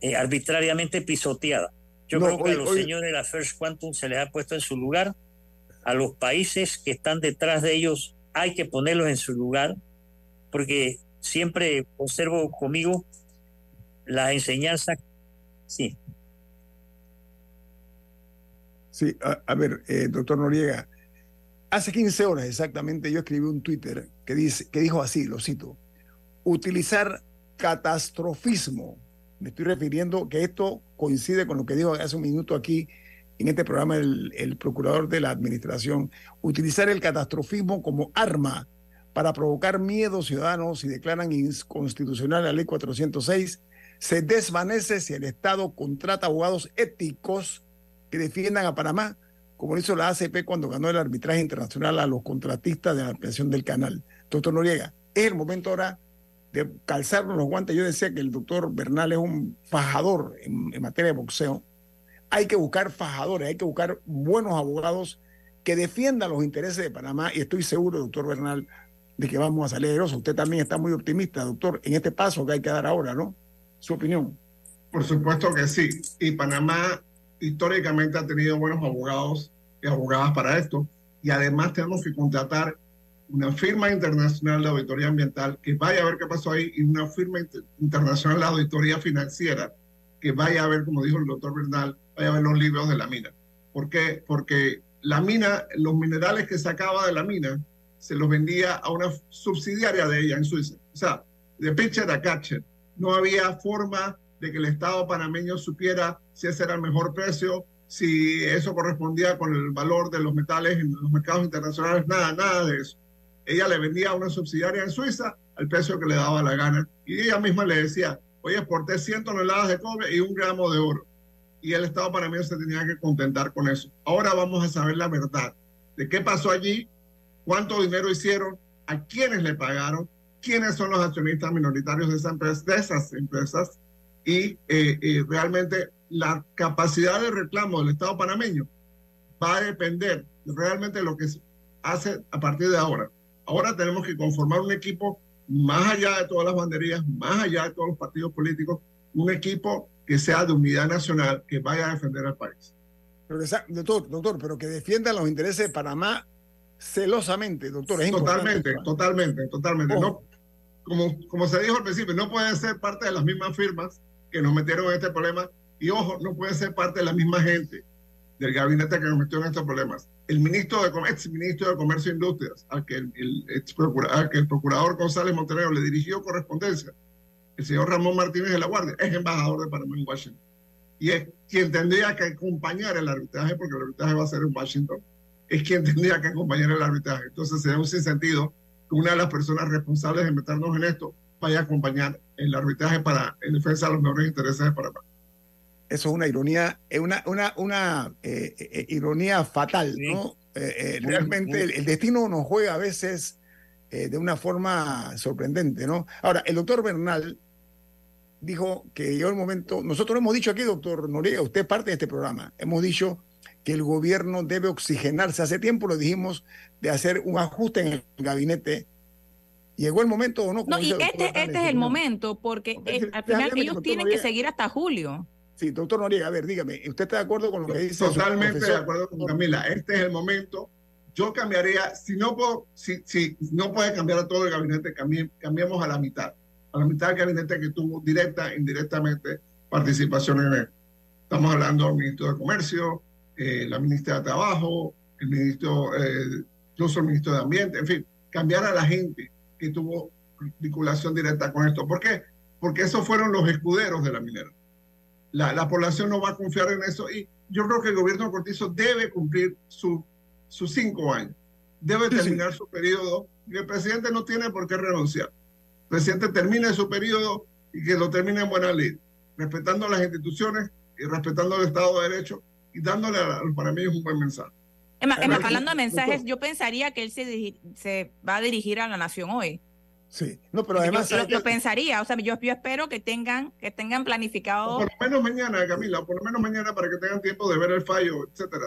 eh, arbitrariamente pisoteada. Yo creo que a los señores de la First Quantum se les ha puesto en su lugar, a los países que están detrás de ellos hay que ponerlos en su lugar, porque siempre observo conmigo la enseñanza. Sí. Sí, a, ver, eh, doctor Noriega, Hace 15 horas exactamente yo escribí un Twitter que, dice, que dijo así, lo cito, utilizar catastrofismo. Me estoy refiriendo que esto coincide con lo que dijo hace un minuto aquí en este programa el, el procurador de la administración, utilizar el catastrofismo como arma para provocar miedo ciudadanos y declaran inconstitucional la ley 406, se desvanece si el Estado contrata abogados éticos que defiendan a Panamá, como lo hizo la ACP cuando ganó el arbitraje internacional a los contratistas de la ampliación del canal. Doctor Noriega, es el momento ahora de calzarnos los guantes. Yo decía que el doctor Bernal es un fajador en, materia de boxeo. Hay que buscar fajadores, hay que buscar buenos abogados que defiendan los intereses de Panamá y estoy seguro, doctor Bernal, de que vamos a salir airosos. Usted también está muy optimista, doctor, en este paso que hay que dar ahora, ¿no? Su opinión. Por supuesto que sí. Y Panamá históricamente ha tenido buenos abogados y abogadas para esto. Y además tenemos que contratar una firma internacional de auditoría ambiental que vaya a ver qué pasó ahí y una firma internacional de auditoría financiera que vaya a ver, como dijo el doctor Bernal, vaya a ver los libros de la mina. ¿Por qué? Porque la mina, los minerales que sacaba de la mina, se los vendía a una subsidiaria de ella en Suiza. O sea, de pitcher a catcher. No había forma de que el Estado panameño supiera si ese era el mejor precio, si eso correspondía con el valor de los metales en los mercados internacionales, nada, nada de eso. Ella le vendía a una subsidiaria en Suiza al precio que le daba la gana y ella misma le decía, oye, exporté 100 toneladas de cobre y un gramo de oro. Y el Estado panameño se tenía que contentar con eso. Ahora vamos a saber la verdad de qué pasó allí, cuánto dinero hicieron, a quiénes le pagaron, quiénes son los accionistas minoritarios de, esa empresa, de esas empresas y eh, eh, realmente la capacidad de reclamo del Estado panameño va a depender realmente de lo que se hace a partir de ahora. Ahora tenemos que conformar un equipo más allá de todas las banderías, más allá de todos los partidos políticos, un equipo que sea de unidad nacional, que vaya a defender al país. Pero doctor, doctor, pero que defienda los intereses de Panamá celosamente, doctor. Es totalmente, totalmente, totalmente. No, como, como se dijo al principio, no pueden ser parte de las mismas firmas que nos metieron en este problema y ojo, no puede ser parte de la misma gente del gabinete que en estos problemas. El ministro de ex ministro de Comercio e Industrias, al que el, ex procurador, que el procurador González Montenegro le dirigió correspondencia, el señor Ramón Martínez de la Guardia, es embajador de Panamá en Washington. Y es quien tendría que acompañar el arbitraje, porque el arbitraje va a ser en Washington, es quien tendría que acompañar el arbitraje. Entonces sería un sinsentido que una de las personas responsables de meternos en esto vaya a acompañar el arbitraje para en defensa de los mejores intereses de Panamá. Eso es una ironía, es una, una, una eh, eh, ironía fatal, ¿no? Eh, realmente el, destino nos juega a veces de una forma sorprendente, ¿no? Ahora, el doctor Bernal dijo que llegó el momento, nosotros hemos dicho aquí, doctor Noriega, usted es parte de este programa, hemos dicho que el gobierno debe oxigenarse. Hace tiempo lo dijimos de hacer un ajuste en el gabinete ¿Llegó el momento o no? No, y este, este es el momento, porque al final ellos tienen que seguir hasta julio. Sí, doctor Noriega, a ver, dígame, ¿usted está de acuerdo con lo que dice? Totalmente de acuerdo con Camila. Este es el momento. Yo cambiaría, si no puedo, si, si no puede cambiar a todo el gabinete, cambiemos a la mitad. A la mitad del gabinete que tuvo directa e indirectamente participación en él. Estamos hablando del ministro de Comercio, eh, la ministra de Trabajo, el ministro, eh, incluso el ministro de Ambiente, en fin, cambiar a la gente que tuvo vinculación directa con esto. ¿Por qué? Porque esos fueron los escuderos de la minera. La, la población no va a confiar en eso y yo creo que el gobierno Cortizo debe cumplir sus cinco años. Debe terminar su periodo y el presidente no tiene por qué renunciar. El presidente termine su periodo y que lo termine en buena ley, respetando las instituciones y respetando el Estado de Derecho y dándole a los panameños un buen mensaje. Emma, hablando de mensajes, yo pensaría que él se, se va a dirigir a la nación hoy. Sí, no, pero además. Yo, pensaría, o sea, yo, yo, espero que tengan, que tengan planificado. por lo menos mañana, Camila, por lo menos mañana para que tengan tiempo de ver el fallo, etcétera.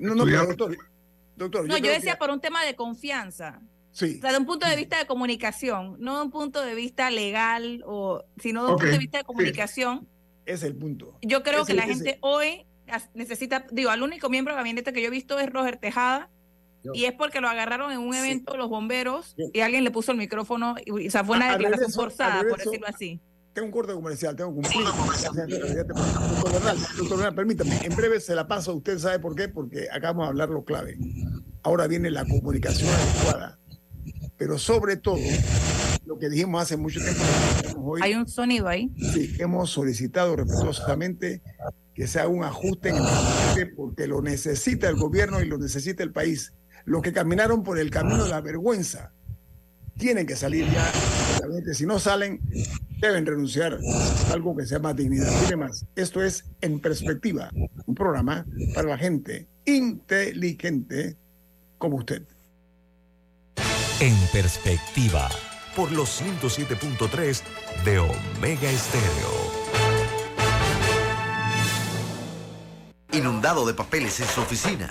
no, no, doctor. doctor no, yo, decía por un tema de confianza. Sí. O sea, de un punto de vista de comunicación, no de un punto de vista legal, o, sino de un punto de vista de comunicación. Es el punto. Yo creo que la gente hoy necesita, digo, al único miembro de gabinete que yo he visto es Roger Tejada, y es porque lo agarraron en un evento los bomberos y alguien le puso el micrófono, y, o sea, fue una declaración forzada, por decirlo así. Tengo un corte comercial, tengo que cumplir. Doctor Bernal, doctor Bernal, permítame, en breve se la paso, usted sabe por qué, porque acabamos de hablar lo clave. Ahora viene la comunicación adecuada. Pero sobre todo, lo que dijimos hace mucho tiempo. Hoy, Hay un sonido ahí. Sí, hemos solicitado respetuosamente que se haga un ajuste en el porque lo necesita el gobierno y lo necesita el país. Los que caminaron por el camino de la vergüenza tienen que salir ya. Si no salen, deben renunciar a algo que se llama dignidad. Y demás, esto es En Perspectiva, un programa para la gente inteligente como usted. En Perspectiva, por los 107.3 de Omega Estéreo. Inundado de papeles en su oficina.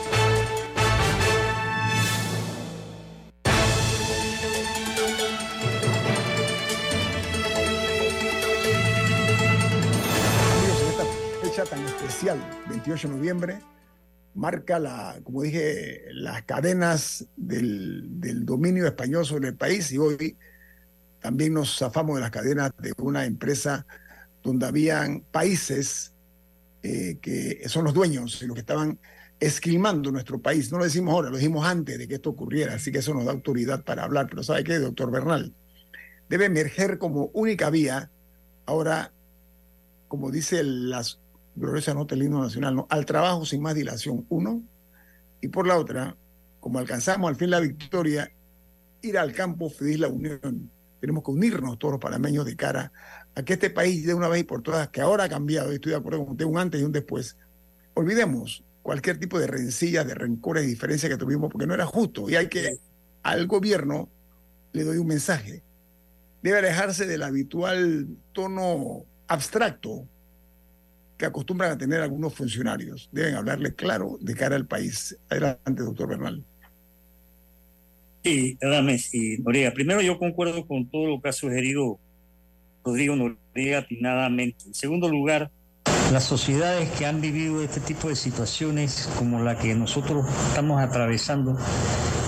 Especial, 28 de noviembre, marca la, como dije, las cadenas del, del, dominio español sobre el país y hoy también nos zafamos de las cadenas de una empresa donde habían países eh, que son los dueños y los que estaban esquilmando nuestro país. No lo decimos ahora, lo dijimos antes de que esto ocurriera, así que eso nos da autoridad para hablar. Pero ¿sabe qué, doctor Bernal? Debe emerger como única vía ahora, como dice las gloriosa nota del himno nacional, ¿no? al trabajo sin más dilación, uno, y por la otra, como alcanzamos al fin la victoria, ir al campo feliz la unión. Tenemos que unirnos todos los panameños de cara a que este país de una vez y por todas, que ahora ha cambiado, y estoy de acuerdo con usted, un antes y un después, olvidemos cualquier tipo de rencillas, de rencores y diferencias que tuvimos, porque no era justo. Y hay que, al gobierno, le doy un mensaje. Debe alejarse del habitual tono abstracto que acostumbran a tener algunos funcionarios. Deben hablarle claro de cara al país. Adelante, doctor Bernal. Sí, Adames y Noriega. Primero, yo concuerdo con todo lo que ha sugerido Rodrigo Noriega atinadamente. En segundo lugar, las sociedades que han vivido este tipo de situaciones como la que nosotros estamos atravesando,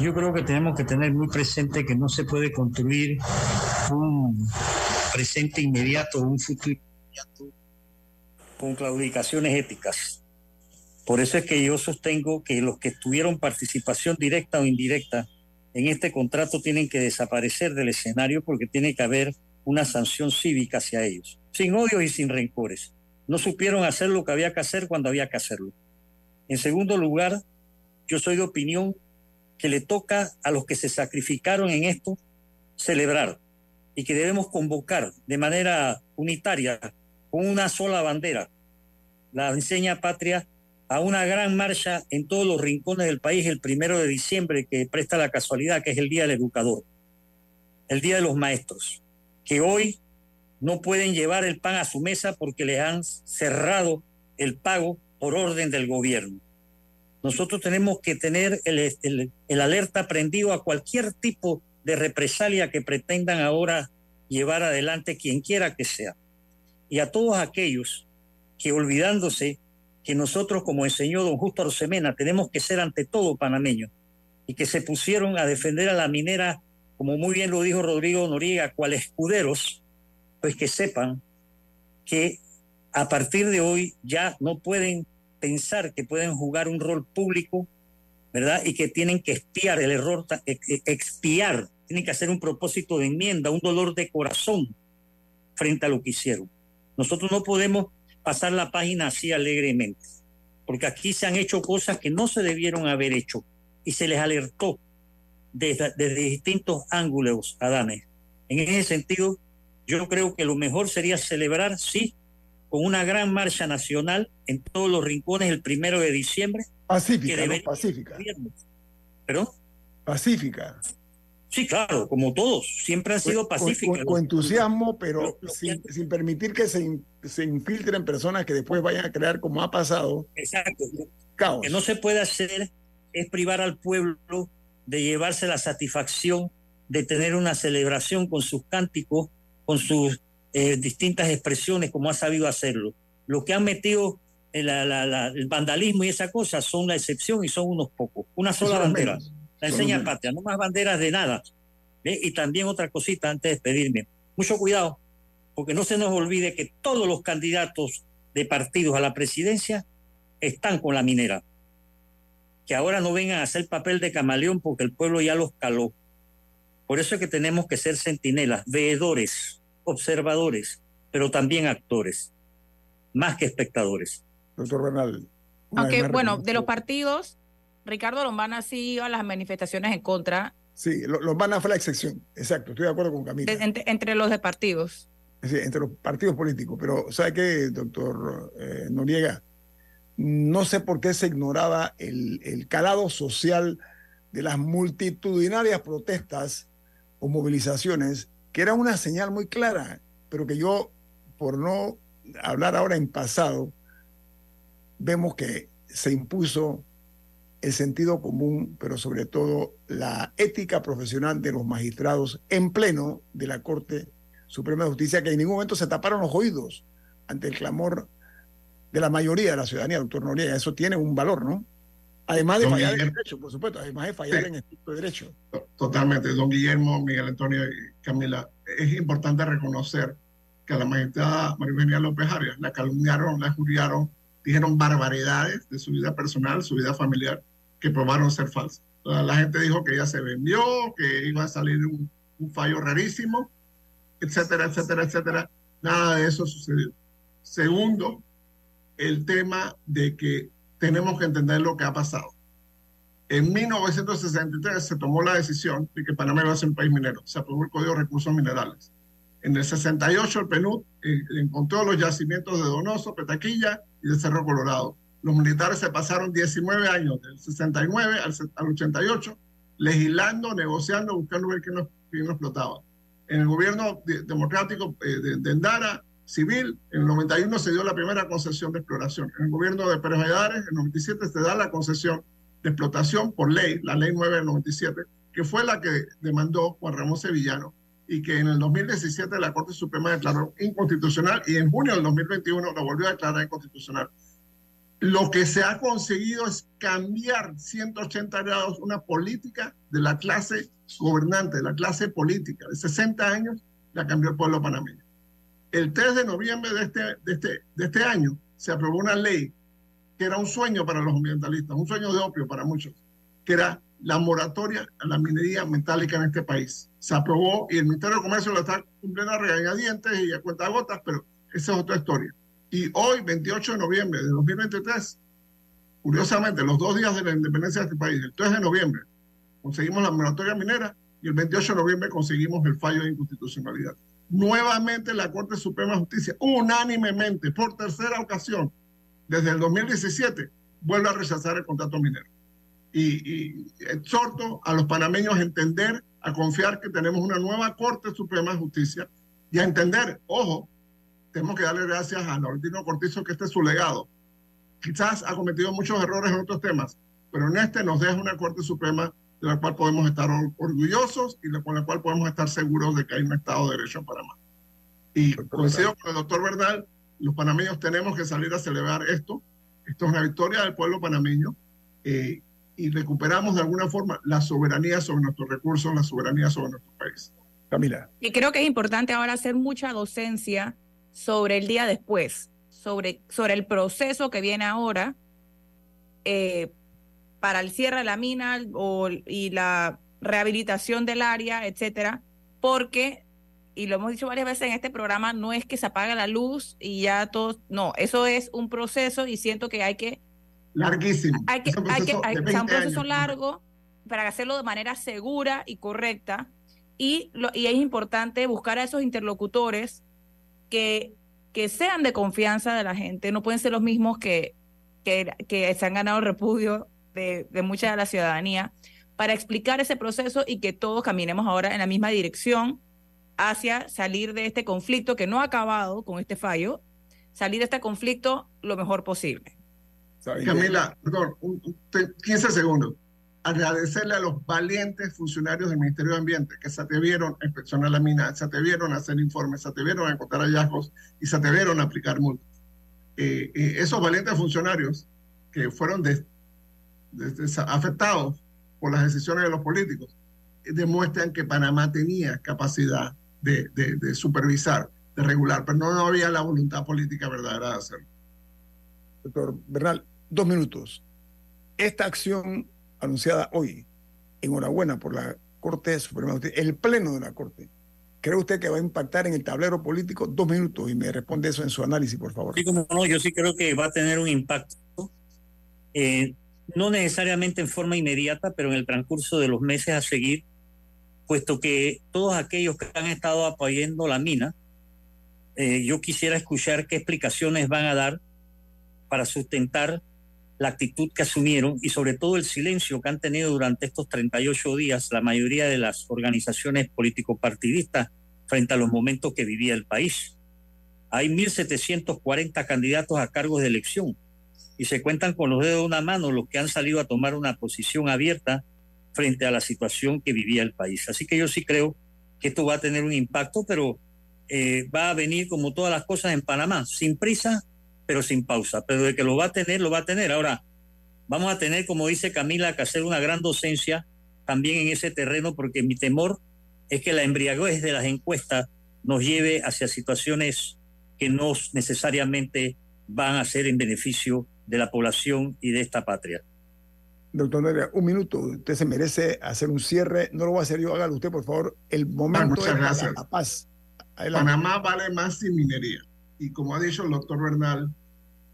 yo creo que tenemos que tener muy presente que no se puede construir un presente inmediato, un futuro inmediato con claudicaciones éticas. Por eso es que yo sostengo que los que tuvieron participación directa o indirecta en este contrato tienen que desaparecer del escenario porque tiene que haber una sanción cívica hacia ellos, sin odio y sin rencores. No supieron hacer lo que había que hacer cuando había que hacerlo. En segundo lugar, yo soy de opinión que le toca a los que se sacrificaron en esto celebrar y que debemos convocar de manera unitaria, con una sola bandera, la enseña patria a una gran marcha en todos los rincones del país el primero de diciembre, que presta la casualidad que es el Día del Educador, el Día de los Maestros, que hoy no pueden llevar el pan a su mesa porque les han cerrado el pago por orden del gobierno. Nosotros tenemos que tener el, el alerta prendido a cualquier tipo de represalia que pretendan ahora llevar adelante quien quiera que sea. Y a todos aquellos que olvidándose que nosotros, como enseñó don Justo Arsemena, tenemos que ser ante todo panameños y que se pusieron a defender a la minera, como muy bien lo dijo Rodrigo Noriega, cual escuderos, pues que sepan que a partir de hoy ya no pueden pensar que pueden jugar un rol público, ¿verdad? Y que tienen que espiar el error, expiar, tienen que hacer un propósito de enmienda, un dolor de corazón frente a lo que hicieron. Nosotros no podemos pasar la página así alegremente, porque aquí se han hecho cosas que no se debieron haber hecho y se les alertó desde, distintos ángulos, Adames. En ese sentido, Yo creo que lo mejor sería celebrar, sí, con una gran marcha nacional en todos los rincones el primero de diciembre. Pacífica, ¿no? Pacífica. Pacífica. Sí, claro, como todos, siempre han sido pacíficos. Con, entusiasmo, pero sin, sin, permitir que se, se, infiltren personas que después vayan a crear como ha pasado. Exacto. Caos. Lo que no se puede hacer es privar al pueblo de llevarse la satisfacción de tener una celebración con sus cánticos, con sus eh, distintas expresiones, como ha sabido hacerlo. Lo que han metido el, el vandalismo y esa cosa son la excepción y son unos pocos. Una sola bandera. La enseña patria, no más banderas de nada. Y también otra cosita antes de despedirme. Mucho cuidado, porque no se nos olvide que todos los candidatos de partidos a la presidencia están con la minera. Que ahora no vengan a hacer papel de camaleón porque el pueblo ya los caló. Por eso es que tenemos que ser centinelas, veedores, observadores, pero también actores, más que espectadores. Doctor Bernal. Aunque, bueno, de los partidos, Ricardo Lombana sí iba a las manifestaciones en contra. Sí, Lombana fue la excepción, exacto, estoy de acuerdo con Camila. entre, los de partidos. Sí, entre los partidos políticos, pero ¿sabe qué, doctor eh, Noriega? No sé por qué se ignoraba el, el calado social de las multitudinarias protestas o movilizaciones, que era una señal muy clara, pero que yo, por no hablar ahora en pasado, vemos que se impuso el sentido común, pero sobre todo la ética profesional de los magistrados en pleno de la Corte Suprema de Justicia, que en ningún momento se taparon los oídos ante el clamor de la mayoría de la ciudadanía, doctor Noriega. Eso tiene un valor, ¿no? Además de fallar en el derecho, por supuesto, además de fallar en el tipo de derecho. Totalmente. Don Guillermo, Miguel Antonio y Camila, es importante reconocer que a la magistrada María López Arias la calumniaron, la juriaron, dijeron barbaridades de su vida personal, su vida familiar, que probaron ser falsas. La gente dijo que ella se vendió, que iba a salir un, fallo rarísimo, etcétera, etcétera, etcétera. Nada de eso sucedió. Segundo, el tema de que tenemos que entender lo que ha pasado. En 1963 se tomó la decisión de que Panamá iba a ser un país minero. Se aprobó el Código de Recursos Minerales. En el 68 el PNUD eh, encontró los yacimientos de Donoso, Petaquilla y de Cerro Colorado los militares se pasaron 19 años, del 69 al, 88, legislando, negociando, buscando ver quién quién explotaba. En el gobierno democrático eh, de, de, Endara, civil, en el 91 se dio la primera concesión de exploración. En el gobierno de Pérez Valladares, en el 97 se da la concesión de explotación por ley, la ley 9 del 97, que fue la que demandó Juan Ramón Sevillano y que en el 2017 la Corte Suprema declaró inconstitucional y en junio del 2021 la volvió a declarar inconstitucional. Lo que se ha conseguido es cambiar 180 grados una política de la clase gobernante, de la clase política. De 60 años la cambió el pueblo panameño. El 3 de noviembre de este, de este, de este año se aprobó una ley que era un sueño para los ambientalistas, un sueño de opio para muchos, que era la moratoria a la minería metálica en este país. Se aprobó y el Ministerio de Comercio lo está cumpliendo a regañadientes y a cuenta gotas, pero esa es otra historia. Y hoy, 28 de noviembre de 2023, curiosamente, los dos días de la independencia de este país, el 3 de noviembre, conseguimos la moratoria minera y el 28 de noviembre conseguimos el fallo de inconstitucionalidad. Nuevamente la Corte Suprema de Justicia, unánimemente, por tercera ocasión, desde el 2017, vuelve a rechazar el contrato minero. Y, y, exhorto a los panameños a entender, a confiar que tenemos una nueva Corte Suprema de Justicia y a entender, ojo, tenemos que darle gracias a Laurentino Cortizo que este es su legado. Quizás ha cometido muchos errores en otros temas, pero en este nos deja una Corte Suprema de la cual podemos estar orgullosos y con la cual podemos estar seguros de que hay un Estado de Derecho en Panamá. Y coincido con el doctor Bernal, los panameños tenemos que salir a celebrar esto. Esto es una victoria del pueblo panameño eh, y recuperamos de alguna forma la soberanía sobre nuestros recursos, la soberanía sobre nuestro país. Camila. Y creo que es importante ahora hacer mucha docencia sobre el día después, sobre, sobre el proceso que viene ahora eh, para el cierre de la mina o, y la rehabilitación del área, etcétera, porque, y lo hemos dicho varias veces en este programa, no es que se apague la luz y ya todo, no, eso es un proceso y siento que hay que... Larguísimo. Hay que, hay que, un proceso largo para hacerlo de manera segura y correcta y, lo, y es importante buscar a esos interlocutores que, que sean de confianza de la gente, no pueden ser los mismos que, que, que se han ganado el repudio de, de mucha de la ciudadanía, para explicar ese proceso y que todos caminemos ahora en la misma dirección hacia salir de este conflicto que no ha acabado con este fallo, salir de este conflicto lo mejor posible. Camila, perdón, 15 segundos. Agradecerle a los valientes funcionarios del Ministerio de Ambiente que se atrevieron a inspeccionar la mina, se atrevieron a hacer informes, se atrevieron a encontrar hallazgos y se atrevieron a aplicar multas. Eh, eh, esos valientes funcionarios que fueron afectados por las decisiones de los políticos eh, demuestran que Panamá tenía capacidad de, de, supervisar, de regular, pero no, no había la voluntad política verdadera de hacerlo. Doctor Bernal, dos minutos. Esta acción anunciada hoy, enhorabuena por la Corte Suprema, el Pleno de la Corte, ¿cree usted que va a impactar en el tablero político? Dos minutos y me responde eso en su análisis, por favor. Sí, como no, yo sí creo que va a tener un impacto. Eh, no necesariamente en forma inmediata, pero en el transcurso de los meses a seguir, puesto que todos aquellos que han estado apoyando la mina, eh, yo quisiera escuchar qué explicaciones van a dar para sustentar la actitud que asumieron y sobre todo el silencio que han tenido durante estos 38 días la mayoría de las organizaciones político-partidistas frente a los momentos que vivía el país. Hay 1.740 candidatos a cargos de elección y se cuentan con los dedos de una mano los que han salido a tomar una posición abierta frente a la situación que vivía el país. Así que yo sí creo que esto va a tener un impacto, pero eh, va a venir como todas las cosas en Panamá, sin prisa, pero sin pausa. Pero de que lo va a tener, lo va a tener. Ahora, vamos a tener, como dice Camila, que hacer una gran docencia también en ese terreno, porque mi temor es que la embriaguez de las encuestas nos lleve hacia situaciones que no necesariamente van a ser en beneficio de la población y de esta patria. Doctor Noria, un minuto. Usted se merece hacer un cierre. No lo voy a hacer yo, hágalo usted, por favor. El momento muchas gracias. la paz. Panamá vale más sin minería. Y como ha dicho el doctor Bernal,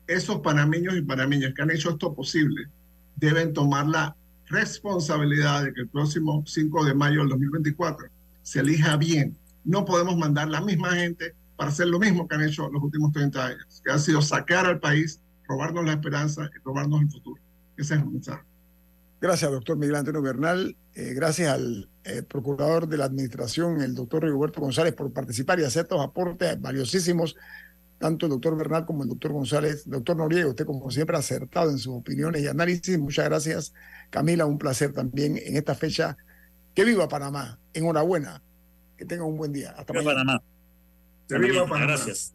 esos panameños y panameñas que han hecho esto posible deben tomar la responsabilidad de que el próximo 5 de mayo del 2024 se elija bien. No podemos mandar la misma gente para hacer lo mismo que han hecho los últimos 30 años, que ha sido sacar al país robarnos la esperanza y robarnos el futuro. Ese es el mensaje. Gracias, doctor Miguel Antonio Bernal. Eh, gracias al eh, procurador de la Administración, el doctor Rigoberto González, por participar y hacer estos aportes valiosísimos, tanto el doctor Bernal como el doctor González. Doctor Noriega, usted como siempre acertado en sus opiniones y análisis. Muchas gracias. Camila, un placer también en esta fecha. Que viva Panamá. Enhorabuena. Que tenga un buen día. Hasta mañana. Panamá. Que viva Panamá. Gracias.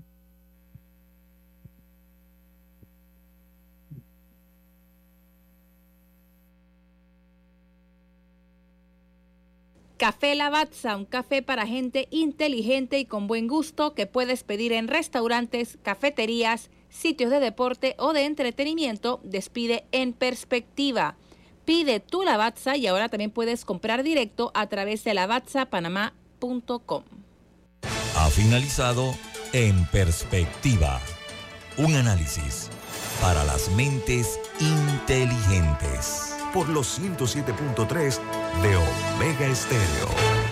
Café Lavazza, un café para gente inteligente y con buen gusto que puedes pedir en restaurantes, cafeterías, sitios de deporte o de entretenimiento. Despide en perspectiva. Pide tu Lavazza y ahora también puedes comprar directo a través de lavazzapanamá.com. Ha finalizado En Perspectiva. Un análisis para las mentes inteligentes por los 107.3 de Omega Estéreo.